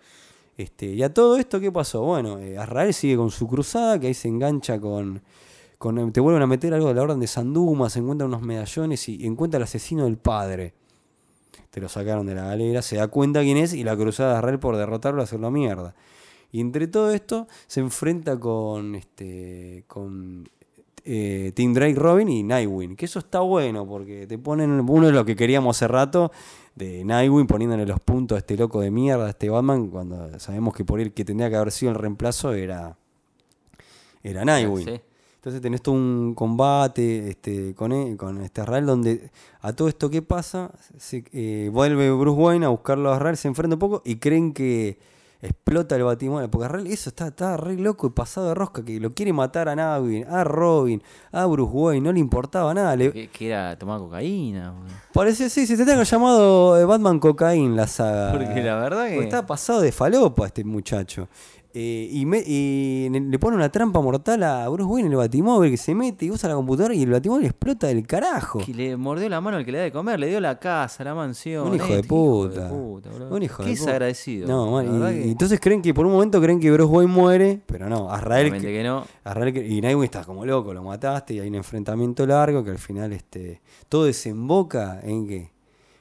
Este, y a todo esto, ¿qué pasó? Bueno, eh, Azrael sigue con su cruzada, que ahí se engancha con, con- Te vuelven a meter algo de la orden de Sanduma, se encuentran unos medallones y, encuentra al asesino del padre. Te lo sacaron de la galera, se da cuenta quién es y la cruzada de Azrael por derrotarlo hacerlo mierda. Y entre todo esto se enfrenta con este con eh, Tim Drake Robin y Nightwing. Que eso está bueno porque te ponen uno de lo que queríamos hace rato de Nightwing poniéndole los puntos a este loco de mierda, a este Batman, cuando sabemos que por él que tendría que haber sido el reemplazo era, era Nightwing. Sí. Entonces tenés todo un combate este, con, con este Israel donde a todo esto que pasa, se, eh, vuelve Bruce Wayne a buscarlo a Israel, se enfrenta un poco y creen que explota el batimóvil. Porque eso está, está re loco y pasado de rosca, que lo quiere matar a Navin, a Robin, a Bruce Wayne, no le importaba nada. Le, Que, que era tomar cocaína. parece, sí, se te tenga llamado eh, Batman Cocaine la saga. Porque la verdad que- Porque está pasado de falopa este muchacho. Eh, y, me- y le pone una trampa mortal a Bruce Wayne en el batimóvil que se mete y usa la computadora y el batimóvil explota del carajo. Que le mordió la mano al que le da de comer, le dio la casa, la mansión. Un hijo de este puta. Un hijo Qué de puta. desagradecido. No, man, La verdad y, que- y entonces creen que por un momento creen que Bruce Wayne muere, pero no, Azrael, obviamente que no. Azrael que- y Nightwing está como loco, lo mataste y hay un enfrentamiento largo que al final este todo desemboca en que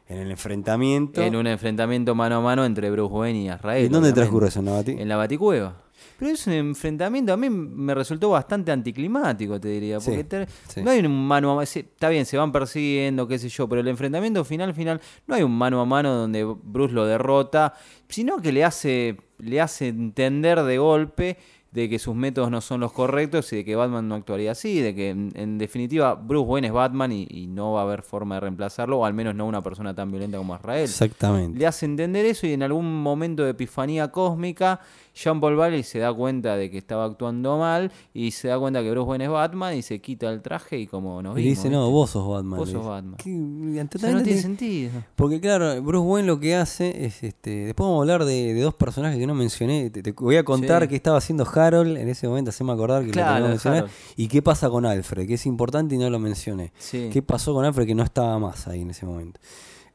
en el enfrentamiento. En un enfrentamiento mano a mano entre Bruce Wayne y Azrael. ¿Y dónde transcurre eso? ¿En la bati- En la Baticueva. Pero es un enfrentamiento, a mí me resultó bastante anticlimático, te diría. Porque Sí, te- sí. no hay un mano a mano. Está bien, se van persiguiendo, qué sé yo, pero el enfrentamiento final, final, no hay un mano a mano donde Bruce lo derrota, sino que le hace, le hace entender de golpe de que sus métodos no son los correctos y de que Batman no actuaría así, de que en, en definitiva Bruce Wayne es Batman y, y no va a haber forma de reemplazarlo, o al menos no una persona tan violenta como Azrael Exactamente. le hace entender eso y en algún momento de epifanía cósmica, Jean Paul Valley se da cuenta de que estaba actuando mal y se da cuenta que Bruce Wayne es Batman y se quita el traje y como nos Y vimos. dice, no, vos sos Batman. Vos sos. Batman. O sea, no tiene sentido. Porque claro, Bruce Wayne lo que hace es, este, después vamos a hablar de, de dos personajes que no mencioné. Te, te voy a contar Sí. qué estaba haciendo Harold en ese momento, haceme acordar que Claro, lo tengo que mencionar. Y qué pasa con Alfred, que es importante y no lo mencioné. Sí. ¿Qué pasó con Alfred que no estaba más ahí en ese momento?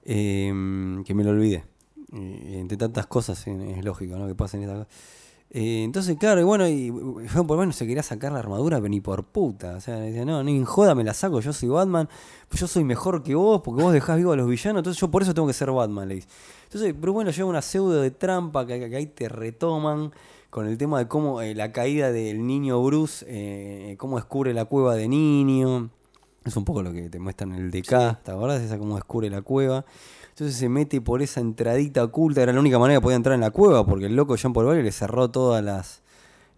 Eh, que me lo olvidé. Entre tantas cosas es lógico, ¿no? Que pasen estas cosas. Eh, entonces, claro, y bueno, y yo por lo menos se quería sacar la armadura, pero ni por puta. O sea, decía, no, ni en joda me la saco, yo soy Batman, pues yo soy mejor que vos, porque vos dejás vivo a los villanos, entonces yo por eso tengo que ser Batman, le dice. Entonces, pero bueno, lleva una pseudo de trampa que, que ahí te retoman con el tema de cómo eh, la caída del niño Bruce, eh, cómo descubre la cueva de niño. Es un poco lo que te muestran en el DK, ¿te acordás? Esa cómo descubre la cueva. Entonces se mete por esa entradita oculta, era la única manera que podía entrar en la cueva, porque el loco Jean Paul Valley le cerró todas las,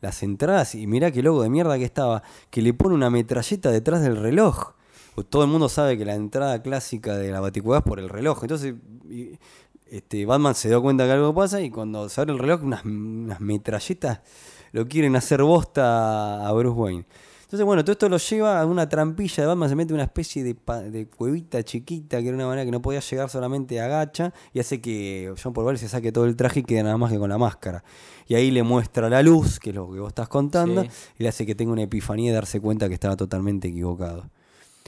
las entradas. Y mirá qué loco de mierda que estaba, que le pone una metralleta detrás del reloj. Pues todo el mundo sabe que la entrada clásica de la baticueva es por el reloj. Entonces, este, Batman se dio cuenta que algo pasa y cuando se abre el reloj, unas, unas metralletas lo quieren hacer bosta a Bruce Wayne. Entonces, bueno, todo esto lo lleva a una trampilla de Batman, se mete una especie de, de cuevita chiquita, que era una manera que no podía llegar solamente a gacha, y hace que John Paul se saque todo el traje y quede nada más que con la máscara. Y ahí le muestra la luz, que es lo que vos estás contando, Sí. y le hace que tenga una epifanía de darse cuenta que estaba totalmente equivocado.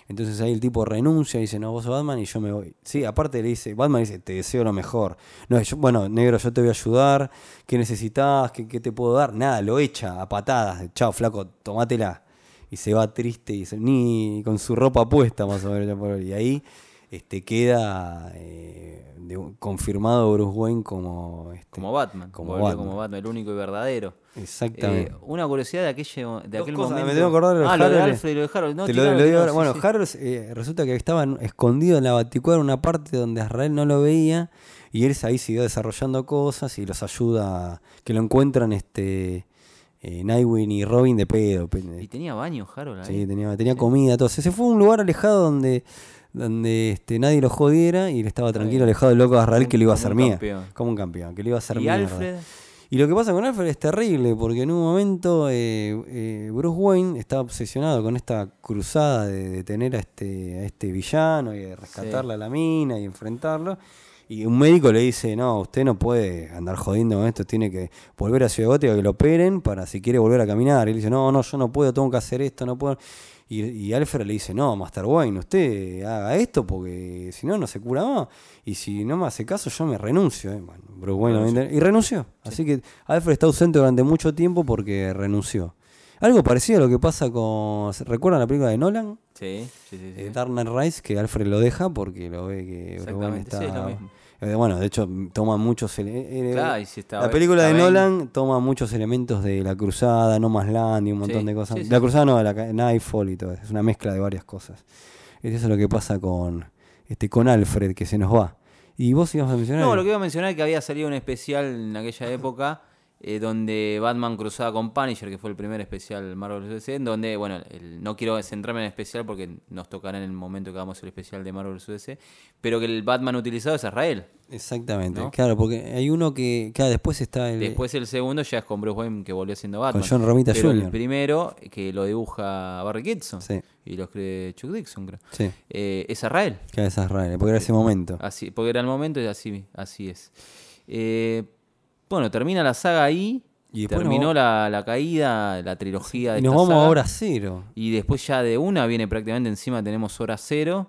Entonces ahí el tipo renuncia y dice, no, vos Batman y yo me voy. Sí, aparte le dice, Batman dice, te deseo lo mejor. No, yo- bueno, negro, yo te voy a ayudar. ¿Qué necesitas? ¿Qué, qué te puedo dar? Nada, lo echa a patadas. Chao, flaco, tomátela. Y se va triste y se- ni con su ropa puesta más o menos. Y ahí este, queda eh, de confirmado Bruce Wayne como este, Como Batman. como volvió Batman. como Batman, el único y verdadero. Exactamente. Eh, una curiosidad de, aquello, de Dos aquel cosas, me momento. tengo que acordar de ah, lo de. Alfred y lo de Harold. No, Te lo, tiralo, lo digo tiralo, ahora. sí, bueno, sí. Harold eh, resulta que estaba en- escondido en la Baticuadra, una parte donde Israel no lo veía, y él ahí siguió desarrollando cosas y los ayuda, a- que lo encuentran este eh, Nightwing y Robin de pedo. pe- Y tenía baño, Harold. ahí. Sí, tenía, tenía comida, todo. Se fue a un lugar alejado donde, donde este, nadie lo jodiera y él estaba tranquilo, alejado del loco de Israel Como que lo iba a hacer mía. campeón. Como un campeón, que le iba a hacer Y mierda. Alfred. Y lo que pasa con Alfred es terrible, porque en un momento eh, eh, Bruce Wayne está obsesionado con esta cruzada de detener a este, a este villano y de rescatarle a la mina y enfrentarlo. Y un médico le dice, no, usted no puede andar jodiendo con esto, tiene que volver a Ciudad Gótica, que lo operen para si quiere volver a caminar. Y él dice, no, no, yo no puedo, tengo que hacer esto, no puedo. Y, y Alfred le dice, no, Master Wayne, usted haga esto porque si no, no se cura más. Y si no me hace caso, yo me renuncio. eh. Bueno, Bruce Wayne y renunció. Así que Alfred está ausente durante mucho tiempo porque renunció. Algo parecido a lo que pasa con... ¿Recuerdan la película de Nolan? Sí, sí, sí. sí. Eh, Dark Knight Rise, que Alfred lo deja porque lo ve que Bruce Wayne Exactamente, sí, está... es lo mismo. Eh, bueno, de hecho, toma muchos... eh, Claro, y si está- la película de bien. Nolan toma muchos elementos de La Cruzada, No Más Land y un montón Sí, de cosas. sí. La Cruzada no, la Nightfall y todo. Es una mezcla de varias cosas. Eso es lo que pasa con, este, con Alfred, que se nos va. Y vos ibas a mencionar... No, lo que iba a mencionar es que había salido un especial en aquella época eh, donde Batman cruzaba con Punisher, que fue el primer especial Marvel vs. DC, en donde, bueno, el- no quiero centrarme en el especial porque nos tocará en el momento que hagamos el especial de Marvel vs. DC, pero que el Batman utilizado es Israel. Exactamente, ¿no? claro, porque hay uno que... Claro, después está el... Después el segundo ya es con Bruce Wayne que volvió siendo Batman. John Romita pero Jr.. el primero, que lo dibuja Barry Kitson Sí, y lo escribe Chuck Dixon, creo. sí. Eh, es Israel. Claro, es rara, porque era ese momento. Así, porque era el momento y así, así es. Eh, bueno, termina la saga ahí. Y terminó la, la caída, la trilogía de Y nos esta vamos saga, a hora cero. Y después ya de una viene prácticamente encima, tenemos hora cero.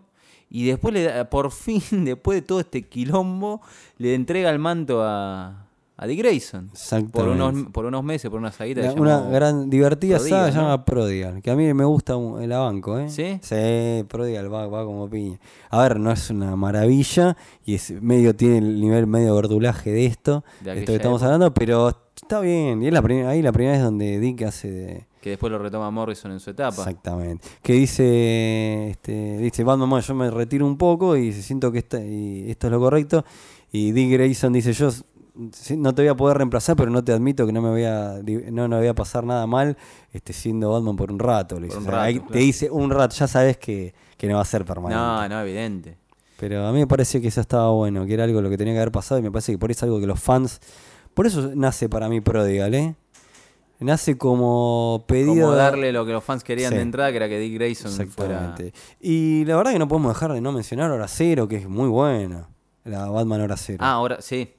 Y después, le da- por fin, después de todo este quilombo, le entrega el manto a, a Dick Grayson. Por Exactamente. unos, por unos meses, por una que una llamó- gran divertida Prodigal, saga ¿no? llama Prodigal, que a mí me gusta el banco, ¿eh? ¿Sí? Sí, Prodigal va, va como piña. A ver, no es una maravilla y es medio tiene el nivel medio verdulaje de esto, De de esto que estamos época. hablando, pero está bien. Y es la prim- ahí la primera vez donde Dick hace de Que después lo retoma Morrison en su etapa. Exactamente. Que dice, este, dice Batman, yo me retiro un poco y siento que esta, y esto es lo correcto. Y Dick Grayson dice, yo no te voy a poder reemplazar, pero no te admito que no me voy a, no, no voy a pasar nada mal este, siendo Batman por un rato. le Por un ahí Te dice un rato, ya sabes que, que no va a ser permanente. No, no, evidente. Pero a mí me parece que eso estaba bueno, que era algo lo que tenía que haber pasado y me parece que por eso es algo que los fans... Por eso nace para mí Prodigal, ¿eh? Nace como pedido... Como darle lo que los fans querían Sí. de entrada, que era que Dick Grayson fuera... Exactamente. Y la verdad que no podemos dejar de no mencionar Hora Cero, que es muy buena. La Batman Hora Cero. Ah, ahora sí.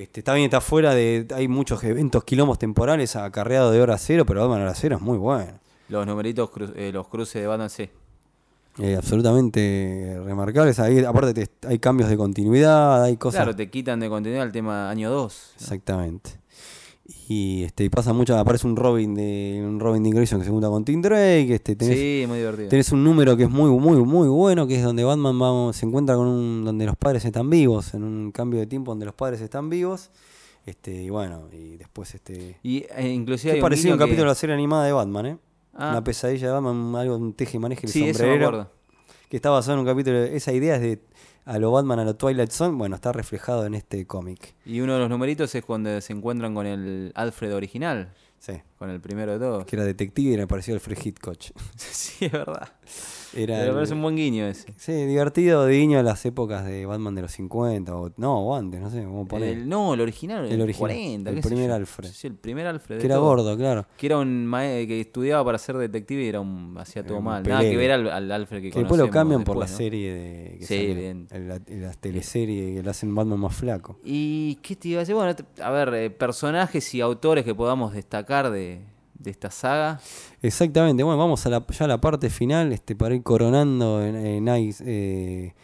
Este, está bien, está fuera de. Hay muchos eventos, quilombos temporales acarreados de Hora Cero, pero Batman Hora Cero es muy bueno. Los numeritos, cru- eh, los cruces de Batman, sí. Eh, absolutamente remarcables. Ahí, aparte, te- hay cambios de continuidad, hay cosas. Claro, te quitan de contenido al tema año 2. Exactamente. Y este, y pasa mucho, aparece un Robin de un Robin de Grayson que se junta con Tim Drake. Este, tenés, Sí, muy divertido. Tenés un número que es muy, muy, muy bueno, que es donde Batman va- se encuentra con un, donde los padres están vivos, en un cambio de tiempo donde los padres están vivos. Este, y bueno, y después este. Y eh, inclusive un parecido un que- capítulo de la serie animada de Batman, ¿eh? Ah. Una pesadilla de Batman, algo un teje y maneje el Sí, eso me sombrero. acuerdo. que está basado en un capítulo. Esa idea es de a lo Batman, a lo Twilight Zone. Bueno, está reflejado en este cómic. Y uno de los numeritos es cuando se encuentran con el Alfred original, Sí. Con el primero de todos. Que era detective y era parecido al Fred Hitchcock. sí, es verdad. Era Pero el- parece un buen guiño ese. Sí, divertido guiño a las épocas de Batman de los 50. O, no, o antes, no sé cómo poner. El- no, el original, el, El original, 40. el primer. Alfred. Sí, el primer Alfred. de que era gordo, claro. Que era un mae- que estudiaba para ser detective y era un hacía todo mal. Nada que ver al, al Alfred que, Que después lo cambian por la serie de. Que Sí, bien. en la, la teleserie que le hacen Batman más flaco. ¿Y qué te iba a decir? Bueno, a ver, eh, personajes y autores que podamos destacar de, de esta saga. Exactamente, bueno, vamos a la, ya a la parte final este, para ir coronando en, en Night eh,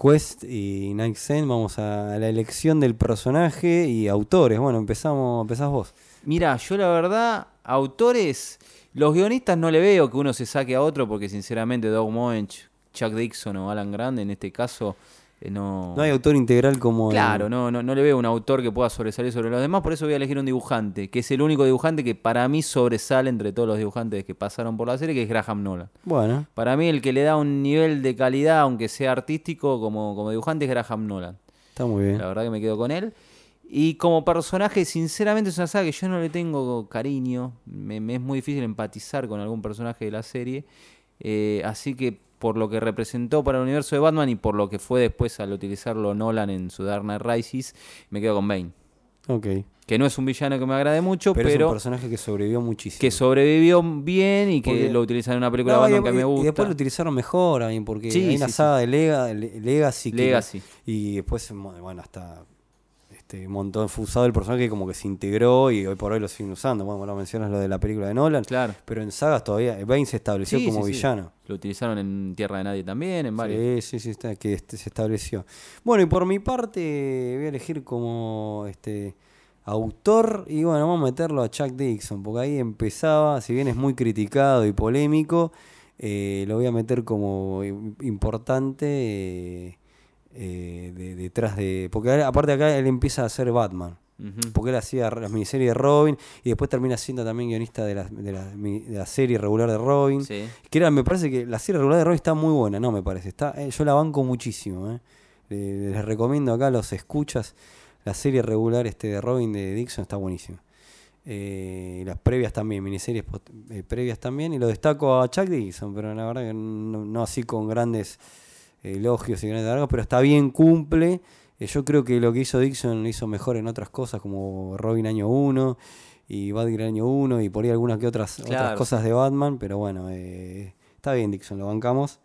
Quest y Night Zen. Vamos a la elección del personaje y autores. Bueno, empezamos, empezás vos. Mira, yo la verdad, autores, los guionistas no le veo que uno se saque a otro porque sinceramente Doug Moench, Chuck Dixon o Alan Grant en este caso no, No hay autor integral como. el- Claro, no, no, no le veo un autor que pueda sobresalir sobre los demás, por eso voy a elegir un dibujante, que es el único dibujante que para mí sobresale entre todos los dibujantes que pasaron por la serie, que es Graham Nolan. Bueno, Para mí el que le da un nivel de calidad, aunque sea artístico, como, como dibujante, es Graham Nolan. está muy bien. La verdad que me quedo con él. Y como personaje, sinceramente, es una saga que yo no le tengo cariño. Me, me es muy difícil empatizar con algún personaje de la serie. Eh, así que por lo que representó para el universo de Batman y por lo que fue después al utilizarlo Nolan en su Dark Knight Rises, me quedo con Bane. Ok. Que no es un villano que me agrade mucho, Pero, pero, es un personaje que sobrevivió muchísimo. que sobrevivió bien y que Porque- lo utilizan en una película No, de y, Batman que me y- gusta. y después lo utilizaron mejor porque Sí, hay una sí, saga de Lega, Le- Legacy. que- Legacy. y después, bueno, hasta este un montón fue usado el personaje como que se integró y hoy por hoy lo siguen usando. Bueno, bueno, mencionas lo de la película de Nolan. Claro. Pero en sagas todavía, Bane se estableció Sí, como sí, sí. villano. Lo utilizaron en Tierra de Nadie también, en varios. Sí, sí, sí, está, que este, se estableció. Bueno, y por mi parte voy a elegir como este autor y bueno, vamos a meterlo a Chuck Dixon, porque ahí empezaba, si bien es muy criticado y polémico, eh, lo voy a meter como im- importante eh, eh, de- detrás de... Porque aparte acá él empieza a hacer Batman. Porque él hacía las miniseries de Robin y después termina siendo también guionista de la, de la, mi- de la serie regular de Robin. Sí. Que era, me parece que la serie regular de Robin está muy buena, no me parece. Está, eh, yo la banco muchísimo. eh. Le- les recomiendo acá los escuchas. La serie regular este de Robin de Dixon está buenísima. Eh, las previas también, miniseries eh, previas también. Y lo destaco a Chuck Dixon, pero la verdad que no, no así con grandes elogios y grandes largos, pero está bien, cumple. Eh, yo creo que lo que hizo Dixon lo hizo mejor en otras cosas, como Robin año 1 y Batgirl año 1 y por ahí algunas que otras, otras cosas de Batman, pero bueno, eh, está bien Dixon, lo bancamos.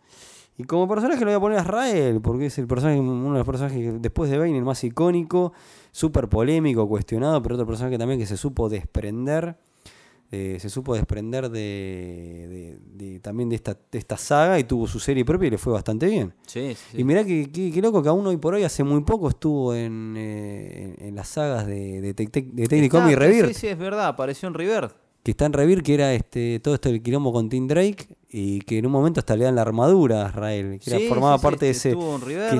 Y como personaje lo voy a poner a Israel, porque es el personaje, uno de los personajes después de Bane, el más icónico, súper polémico, cuestionado, pero otro personaje también que se supo desprender, eh, se supo desprender de, de- de- también de esta, de esta saga y tuvo su serie propia y le fue bastante bien. Sí, sí. Y mirá que, que- que loco que aún hoy por hoy, hace muy poco, estuvo en, eh, en, en las sagas de, de, Tec- Tec- de Detective Está- Comics Rebirth Sí, sí, es verdad, apareció en Rebirth. Que está en Revir, que era este todo esto del quilombo con Tim Drake, y que en un momento hasta le dan la armadura a Israel, que era- formaba sí, sí, parte de ese.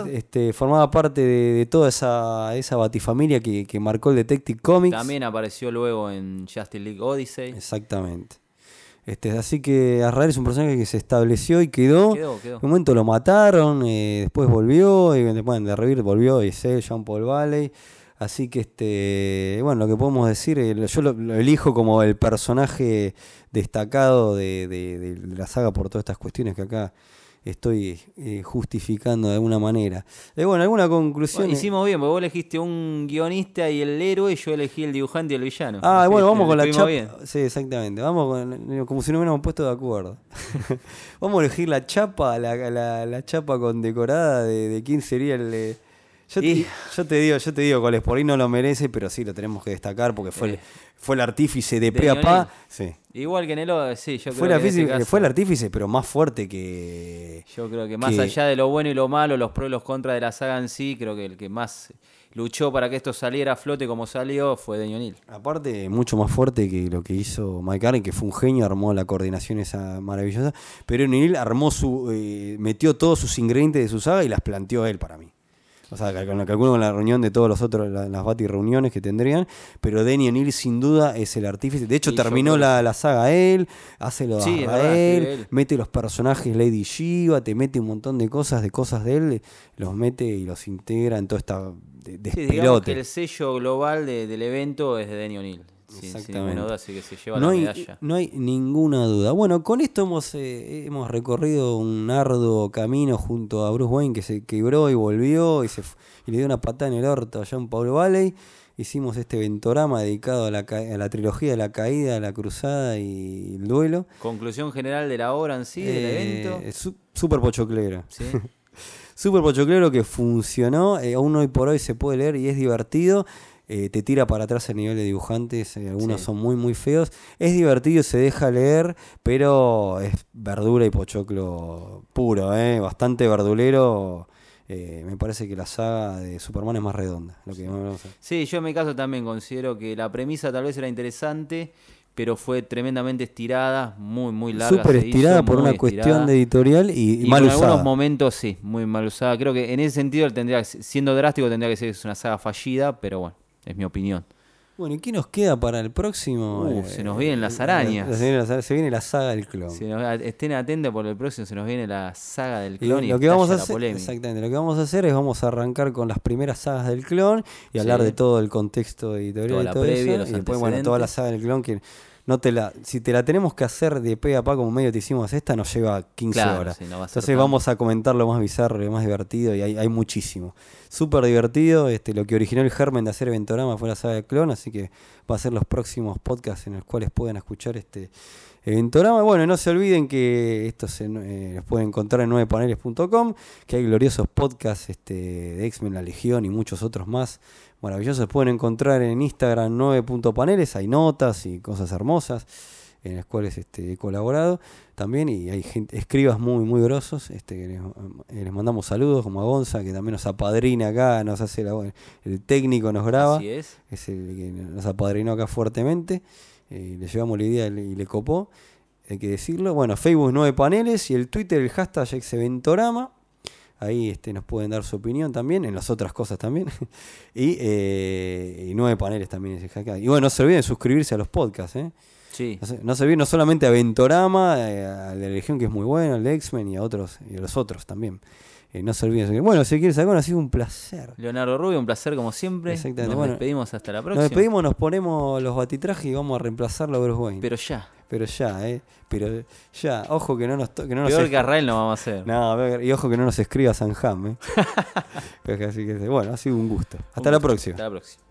que, este, formaba parte de, de toda esa, esa batifamilia que, que marcó el Detective Comics. También apareció luego en Justice League Odyssey. Exactamente. Este, así que Azrael es un personaje que se estableció y quedó. Quedó, quedó. En un momento lo mataron, eh, después volvió, y después de Revir volvió, y es él, Jean Paul Valley. Así que este, bueno, lo que podemos decir, eh, yo lo, lo elijo como el personaje destacado de, de- de la saga por todas estas cuestiones que acá estoy eh, justificando de alguna manera. Eh, bueno, ¿alguna conclusión? Bueno, hicimos bien, porque vos elegiste un guionista y el héroe, y yo elegí el dibujante y el villano. Ah, bueno, vamos con la chapa. bien. Sí, exactamente. Vamos con, como si no hubiéramos puesto de acuerdo. vamos a elegir la chapa, la, la, la chapa condecorada de, de quién sería el. Yo te, Y- yo te digo, yo te digo cuál es, por ahí no lo merece, pero sí lo tenemos que destacar porque fue, el, Eh. fue el artífice de, De pre a pa. Sí. Igual que en el sí, yo Fue, creo el que este artífice, caso- fue el artífice, pero más fuerte que. Yo creo que más que- allá de lo bueno y lo malo, los pros y los contras de la saga en sí, creo que el que más luchó para que esto saliera a flote como salió fue Deño Neal. Aparte, mucho más fuerte que lo que hizo Mike Allen, que fue un genio, armó la coordinación esa maravillosa. Pero Neil armó su. eh, metió todos sus ingredientes de su saga y las planteó él para mí. O sea, cal- calculo con la reunión de todos los otros, la- las Bati reuniones que tendrían. Pero Denny O'Neill, sin duda, es el artífice. De hecho, Y terminó la, la saga él, hace lo de Sí, él. mete los personajes Lady Shiva, te mete un montón de cosas, de cosas de él, los mete y los integra en toda esta de- Sí, digamos que el sello global de- del evento es de Denny O'Neill. Sin, sin Exactamente. ninguna duda, así que se lleva no la hay, medalla. no hay ninguna duda. Bueno, con esto hemos, eh, hemos recorrido un arduo camino junto a Bruce Wayne que se quebró y volvió y, se, fu- y le dio una patada en el orto a John Paul Valley. Hicimos este ventorama dedicado a la, a la trilogía de la caída, la cruzada y el duelo. Conclusión general de la obra en sí, del Eh, evento. Súper pochoclero. Sí. Súper pochoclero que funcionó, eh, aún hoy por hoy se puede leer y es divertido. Eh, te tira para atrás el nivel de dibujantes, eh, algunos Sí. son muy muy feos. Es divertido, se deja leer, pero es verdura y pochoclo puro, eh, bastante verdulero. Eh, me parece que la saga de Superman es más redonda. Lo que vamos a- Sí, yo en mi caso también considero que la premisa tal vez era interesante, pero fue tremendamente estirada, muy, muy larga. Súper hizo, estirada por una cuestión de editorial y, y mal en usada. algunos momentos sí, muy mal usada. Creo que en ese sentido tendría siendo drástico tendría que ser una saga fallida, pero bueno, es mi opinión. Bueno, ¿y qué nos queda para el próximo? Uh, se nos vienen las arañas. Se viene la, se viene la saga del clon. Nos- estén atentos por el próximo, se nos viene la saga del clon y, lo que vamos a la hacer, polémica. exactamente, lo que vamos a hacer es vamos a arrancar con las primeras sagas del clon y hablar de todo el contexto editorial Toda y la todo previa, eso. los y después, bueno, toda la saga del clon que no te la, si te la tenemos que hacer de pe a pa como medio te hicimos esta, nos lleva 15 Claro, horas. sí, no va a ser Entonces vamos a comentar lo más bizarro, lo más divertido y hay, hay muchísimo. Súper divertido, este, lo que originó el germen de hacer Eventorama fue la saga del clon, así que va a ser los próximos podcasts en los cuales puedan escuchar este Eventorama. Bueno, no se olviden que esto se, eh, los pueden encontrar en 9paneles.com, que hay gloriosos podcasts este, de X-Men, La Legión y muchos otros más maravillosos. Pueden encontrar en Instagram 9.paneles, hay notas y cosas hermosas en las cuales este, he colaborado también y hay gente, escribas muy muy grosos este, les, eh, les mandamos saludos como a Gonza que también nos apadrina acá nos hace la, el técnico nos graba Así es. es el que nos apadrinó acá fuertemente. eh, le llevamos la idea y le- y le copó, hay que decirlo. Bueno, Facebook 9 paneles y el Twitter, el hashtag Exeventorama. Ahí este, nos pueden dar su opinión también, en las otras cosas también. y, eh, y 9 paneles también es el hashtag. Y bueno, no se olviden de suscribirse a los podcasts. ¿eh? Sí. No se, no se olviden no solamente a Ventorama, eh, a la Legión que es muy bueno, al X-Men y a otros, y a los otros también. Eh, no se olviden. Bueno, si quieres sacar, ha sido un placer. Leonardo Rubio, un placer como siempre. Exactamente, Nos bueno, despedimos hasta la próxima. Nos despedimos, nos ponemos los batitrajes y vamos a reemplazarlo a Bruce Wayne. Pero ya. Pero ya, ¿eh? Pero ya, ojo que no nos... Que no nos Peor es- que a Rael no vamos a hacer. No, y ojo que no nos escriba San Ham, ¿eh? Así que, bueno, ha sido un gusto. Hasta Un la gusto. próxima. Hasta la próxima.